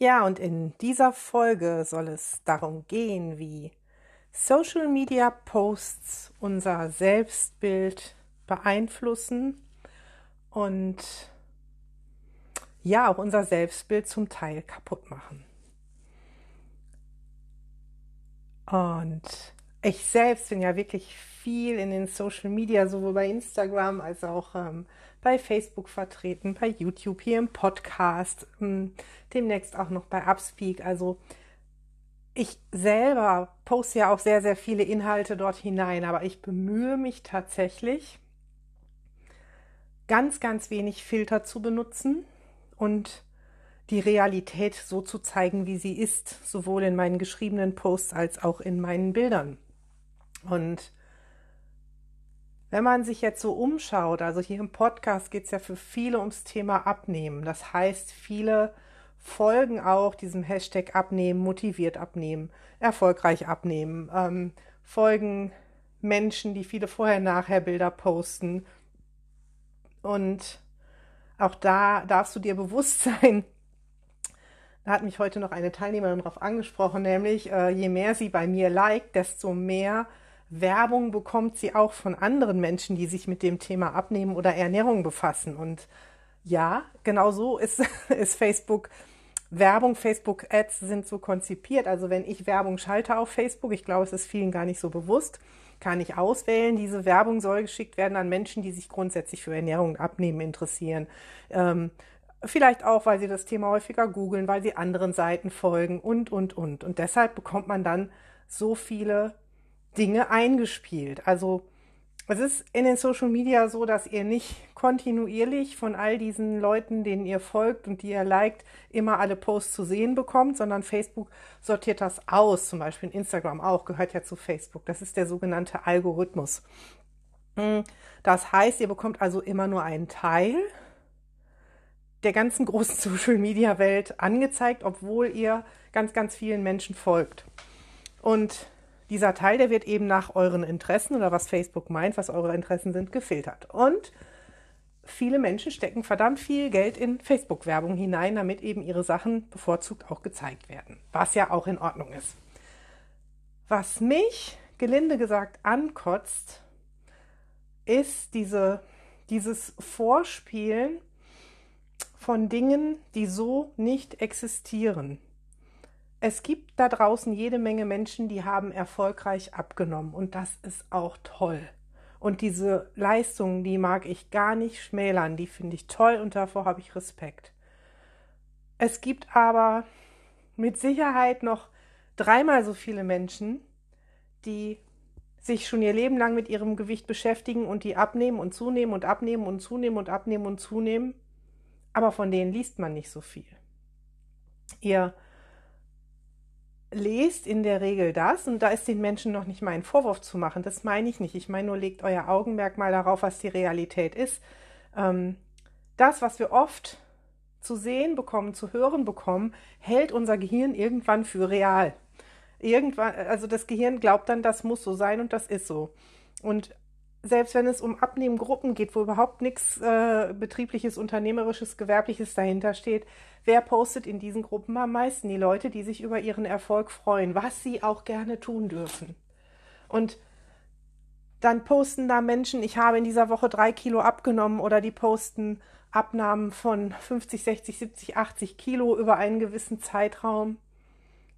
Ja, und in dieser Folge soll es darum gehen, wie Social Media Posts unser Selbstbild beeinflussen und ja auch unser Selbstbild zum Teil kaputt machen. Und ich selbst bin ja wirklich viel in den Social Media, sowohl bei Instagram als auch ähm, bei Facebook vertreten, bei YouTube, hier im Podcast, ähm, demnächst auch noch bei Upspeak. Also ich selber poste ja auch sehr, sehr viele Inhalte dort hinein, aber ich bemühe mich tatsächlich, ganz, ganz wenig Filter zu benutzen und die Realität so zu zeigen, wie sie ist, sowohl in meinen geschriebenen Posts als auch in meinen Bildern. Und wenn man sich jetzt so umschaut, also hier im Podcast geht es ja für viele ums Thema Abnehmen. Das heißt, viele folgen auch diesem Hashtag Abnehmen, motiviert abnehmen, erfolgreich abnehmen, ähm, folgen Menschen, die viele vorher-nachher Bilder posten. Und auch da darfst du dir bewusst sein, da hat mich heute noch eine Teilnehmerin darauf angesprochen, nämlich äh, je mehr sie bei mir liked, desto mehr Werbung bekommt sie auch von anderen Menschen, die sich mit dem Thema Abnehmen oder Ernährung befassen. Und ja, genau so ist, ist Facebook. Werbung, Facebook Ads sind so konzipiert. Also wenn ich Werbung schalte auf Facebook, ich glaube, es ist vielen gar nicht so bewusst, kann ich auswählen. Diese Werbung soll geschickt werden an Menschen, die sich grundsätzlich für Ernährung und Abnehmen interessieren. Ähm, vielleicht auch, weil sie das Thema häufiger googeln, weil sie anderen Seiten folgen und, und, und. Und deshalb bekommt man dann so viele Dinge eingespielt. Also es ist in den Social Media so, dass ihr nicht kontinuierlich von all diesen Leuten, denen ihr folgt und die ihr liked, immer alle Posts zu sehen bekommt, sondern Facebook sortiert das aus. Zum Beispiel Instagram auch, gehört ja zu Facebook. Das ist der sogenannte Algorithmus. Hm, das heißt, ihr bekommt also immer nur einen Teil der ganzen großen Social Media Welt angezeigt, obwohl ihr ganz, ganz vielen Menschen folgt. Und dieser Teil, der wird eben nach euren Interessen oder was Facebook meint, was eure Interessen sind, gefiltert. Und viele Menschen stecken verdammt viel Geld in Facebook-Werbung hinein, damit eben ihre Sachen bevorzugt auch gezeigt werden, was ja auch in Ordnung ist. Was mich, gelinde gesagt, ankotzt, ist diese, dieses Vorspielen von Dingen, die so nicht existieren. Es gibt da draußen jede Menge Menschen, die haben erfolgreich abgenommen und das ist auch toll. Und diese Leistungen, die mag ich gar nicht schmälern, die finde ich toll und davor habe ich Respekt. Es gibt aber mit Sicherheit noch dreimal so viele Menschen, die sich schon ihr Leben lang mit ihrem Gewicht beschäftigen und die abnehmen und zunehmen und abnehmen und zunehmen und abnehmen und zunehmen, aber von denen liest man nicht so viel. Ihr lest in der Regel das, und da ist den Menschen noch nicht mal ein Vorwurf zu machen, das meine ich nicht. Ich meine nur, legt euer Augenmerk mal darauf, was die Realität ist. Ähm, das, was wir oft zu sehen bekommen, zu hören bekommen, hält unser Gehirn irgendwann für real. Irgendwann, also das Gehirn glaubt dann, das muss so sein und das ist so. Und selbst wenn es um Abnehmgruppen geht, wo überhaupt nichts äh, betriebliches, unternehmerisches, gewerbliches dahinter steht, wer postet in diesen Gruppen am meisten? Die Leute, die sich über ihren Erfolg freuen, was sie auch gerne tun dürfen. Und dann posten da Menschen, ich habe in dieser Woche drei Kilo abgenommen oder die posten Abnahmen von 50, 60, 70, 80 Kilo über einen gewissen Zeitraum.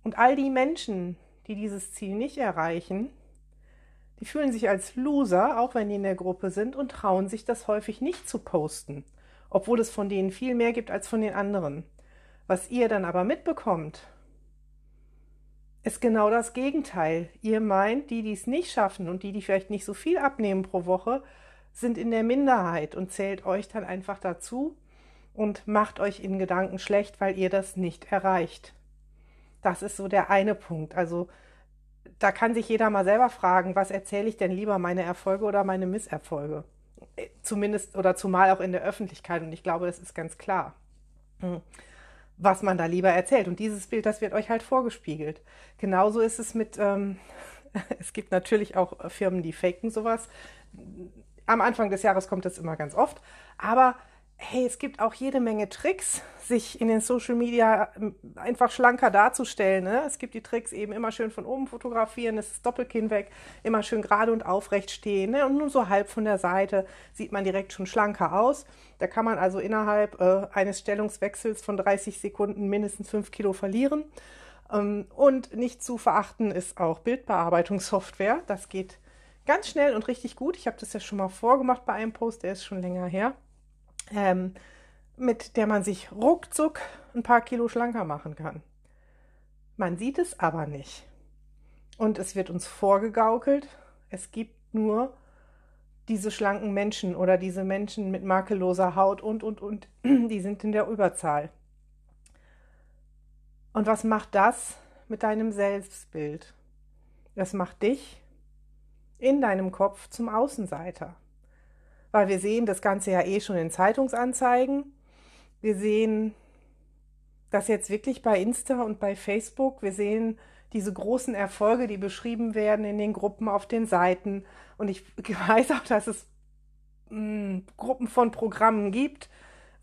Und all die Menschen, die dieses Ziel nicht erreichen, die fühlen sich als Loser, auch wenn die in der Gruppe sind, und trauen sich das häufig nicht zu posten, obwohl es von denen viel mehr gibt als von den anderen. Was ihr dann aber mitbekommt, ist genau das Gegenteil. Ihr meint, die, die es nicht schaffen und die, die vielleicht nicht so viel abnehmen pro Woche, sind in der Minderheit und zählt euch dann einfach dazu. und macht euch in Gedanken schlecht, weil ihr das nicht erreicht. Das ist so der eine Punkt. Also da kann sich jeder mal selber fragen, was erzähle ich denn lieber, meine Erfolge oder meine Misserfolge? Äh, zumindest oder zumal auch in der Öffentlichkeit. Und ich glaube, das ist ganz klar, hm, was man da lieber erzählt. Und dieses Bild, das wird euch halt vorgespiegelt. Genauso ist es mit, ähm, es gibt natürlich auch Firmen, die faken sowas. Am Anfang des Jahres kommt das immer ganz oft. Aber hey, es gibt auch jede Menge Tricks, sich in den Social Media ähm, einfach schlanker darzustellen. Ne? Es gibt die Tricks eben immer schön von oben fotografieren, das ist Doppelkinn weg, immer schön gerade und aufrecht stehen. Ne? Und nur so halb von der Seite sieht man direkt schon schlanker aus. Da kann man also innerhalb äh, eines Stellungswechsels von 30 Sekunden mindestens 5 Kilo verlieren. Ähm, und nicht zu verachten ist auch Bildbearbeitungssoftware. Das geht ganz schnell und richtig gut. Ich habe das ja schon mal vorgemacht bei einem Post, der ist schon länger her ähm, mit der man sich ruckzuck ein paar Kilo schlanker machen kann. Man sieht es aber nicht. Und es wird uns vorgegaukelt, es gibt nur diese schlanken Menschen oder diese Menschen mit makelloser Haut und, und, und, die sind in der Überzahl. Und was macht das mit deinem Selbstbild? Das macht dich in deinem Kopf zum Außenseiter weil wir sehen das Ganze ja eh schon in Zeitungsanzeigen. Wir sehen das jetzt wirklich bei Insta und bei Facebook. Wir sehen diese großen Erfolge, die beschrieben werden in den Gruppen auf den Seiten. Und ich weiß auch, dass es mh, hm, Gruppen von Programmen gibt,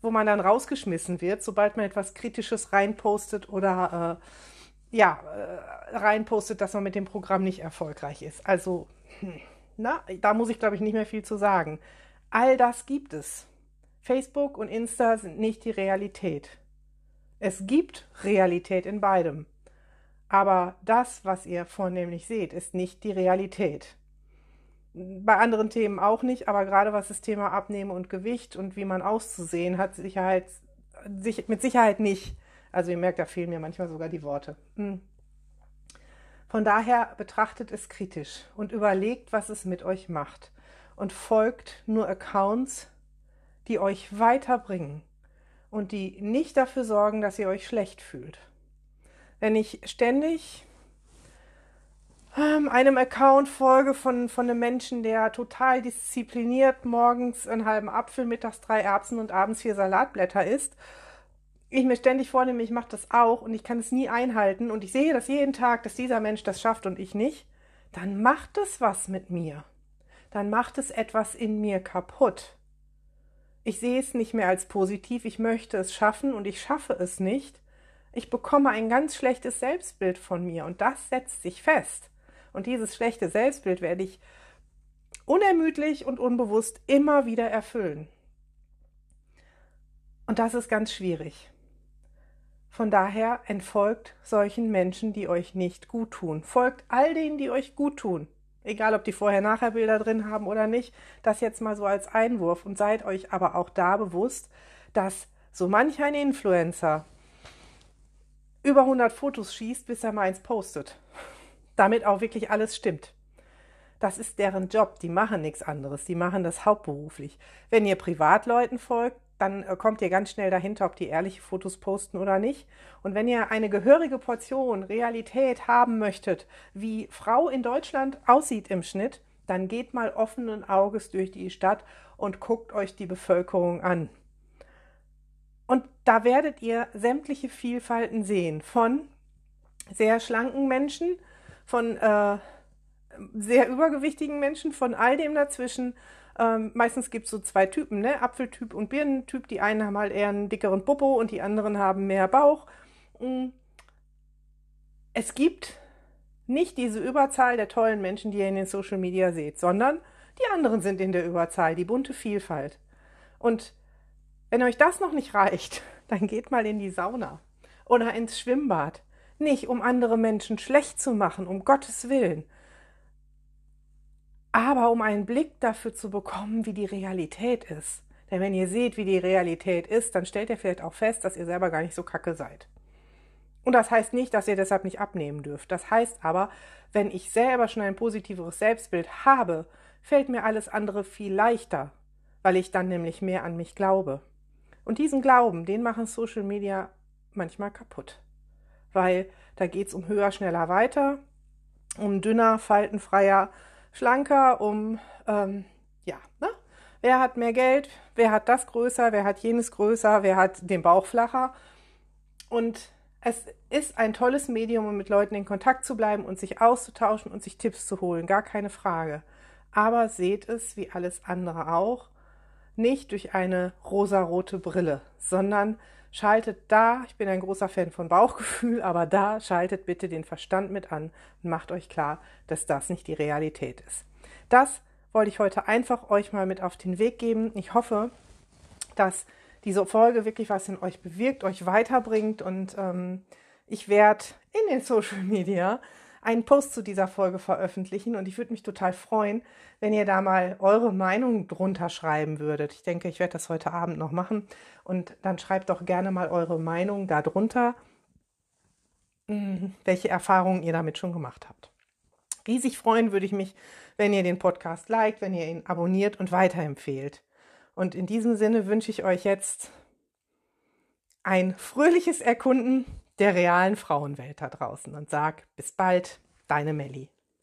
wo man dann rausgeschmissen wird, sobald man etwas Kritisches reinpostet oder äh, ja, äh, reinpostet, dass man mit dem Programm nicht erfolgreich ist. Also, hm, na, da muss ich, glaube ich, nicht mehr viel zu sagen. All das gibt es. Facebook und Insta sind nicht die Realität. Es gibt Realität in beidem. Aber das, was ihr vornehmlich seht, ist nicht die Realität. Bei anderen Themen auch nicht, aber gerade was das Thema Abnehmen und Gewicht und wie man auszusehen hat, Sicherheit, sich, mit Sicherheit nicht. Also ihr merkt, da fehlen mir manchmal sogar die Worte. Hm. Von daher betrachtet es kritisch und überlegt, was es mit euch macht und folgt nur Accounts, die euch weiterbringen und die nicht dafür sorgen, dass ihr euch schlecht fühlt. Wenn ich ständig ähm, einem Account folge von, von einem Menschen, der total diszipliniert morgens einen halben Apfel, mittags drei Erbsen und abends vier Salatblätter isst, ich mir ständig vornehme, ich mache das auch und ich kann es nie einhalten und ich sehe das jeden Tag, dass dieser Mensch das schafft und ich nicht, dann macht es was mit mir dann macht es etwas in mir kaputt. Ich sehe es nicht mehr als positiv, ich möchte es schaffen und ich schaffe es nicht. Ich bekomme ein ganz schlechtes Selbstbild von mir und das setzt sich fest. Und dieses schlechte Selbstbild werde ich unermüdlich und unbewusst immer wieder erfüllen. Und das ist ganz schwierig. Von daher entfolgt solchen Menschen, die euch nicht gut tun. Folgt all denen, die euch gut tun egal ob die Vorher-Nachher-Bilder drin haben oder nicht, das jetzt mal so als Einwurf und seid euch aber auch da bewusst, dass so manch ein Influencer über 100 Fotos schießt, bis er mal eins postet. Damit auch wirklich alles stimmt. Das ist deren Job, die machen nichts anderes, die machen das hauptberuflich. Wenn ihr Privatleuten folgt, dann äh, kommt ihr ganz schnell dahinter, ob die ehrliche Fotos posten oder nicht. Und wenn ihr eine gehörige Portion Realität haben möchtet, wie Frau in Deutschland aussieht im Schnitt, dann geht mal offenen Auges durch die Stadt und guckt euch die Bevölkerung an. Und da werdet ihr sämtliche Vielfalten sehen, von sehr schlanken Menschen, von äh, sehr übergewichtigen Menschen, von all dem dazwischen, ähm, meistens gibt es so zwei Typen, ne? Apfeltyp und Birnentyp. Die einen haben halt eher einen dickeren Popo und die anderen haben mehr Bauch. Mm. Es gibt nicht diese Überzahl der tollen Menschen, die ihr in den Social Media seht, sondern die anderen sind in der Überzahl, die bunte Vielfalt. Und wenn euch das noch nicht reicht, dann geht mal in die Sauna oder ins Schwimmbad. Nicht um andere Menschen schlecht zu machen, um Gottes Willen, aber um einen Blick dafür zu bekommen, wie die Realität ist. Denn wenn ihr seht, wie die Realität ist, dann stellt ihr vielleicht auch fest, dass ihr selber gar nicht so kacke seid. Und das heißt nicht, dass ihr deshalb nicht abnehmen dürft. Das heißt aber, wenn ich selber schon ein positiveres Selbstbild habe, fällt mir alles andere viel leichter, weil ich dann nämlich mehr an mich glaube. Und diesen Glauben, den machen Social Media manchmal kaputt. Weil da geht es um höher, schneller, weiter, um dünner, faltenfreier, schlanker, um, ähm, ja, ne? Wer hat mehr Geld? Wer hat das größer? Wer hat jenes größer? Wer hat den Bauch flacher? Und es ist ein tolles Medium, um mit Leuten in Kontakt zu bleiben und sich auszutauschen und sich Tipps zu holen, gar keine Frage. Aber seht es, wie alles andere auch, nicht durch eine rosarote Brille, sondern schaltet da, ich bin ein großer Fan von Bauchgefühl, aber da schaltet bitte den Verstand mit an und macht euch klar, dass das nicht die Realität ist. Das wollte ich heute einfach euch mal mit auf den Weg geben. Ich hoffe, dass diese Folge wirklich was in euch bewirkt, euch weiterbringt und ähm, ich werde in den Social Media einen Post zu dieser Folge veröffentlichen und ich würde mich total freuen, wenn ihr da mal eure Meinung drunter schreiben würdet. Ich denke, ich werde das heute Abend noch machen und dann schreibt doch gerne mal eure Meinung darunter, hm, welche Erfahrungen ihr damit schon gemacht habt. Riesig freuen würde ich mich, wenn ihr den Podcast liked, wenn ihr ihn abonniert und weiterempfehlt. Und in diesem Sinne wünsche ich euch jetzt ein fröhliches Erkunden der realen Frauenwelt da draußen und sag bis bald, deine Melli.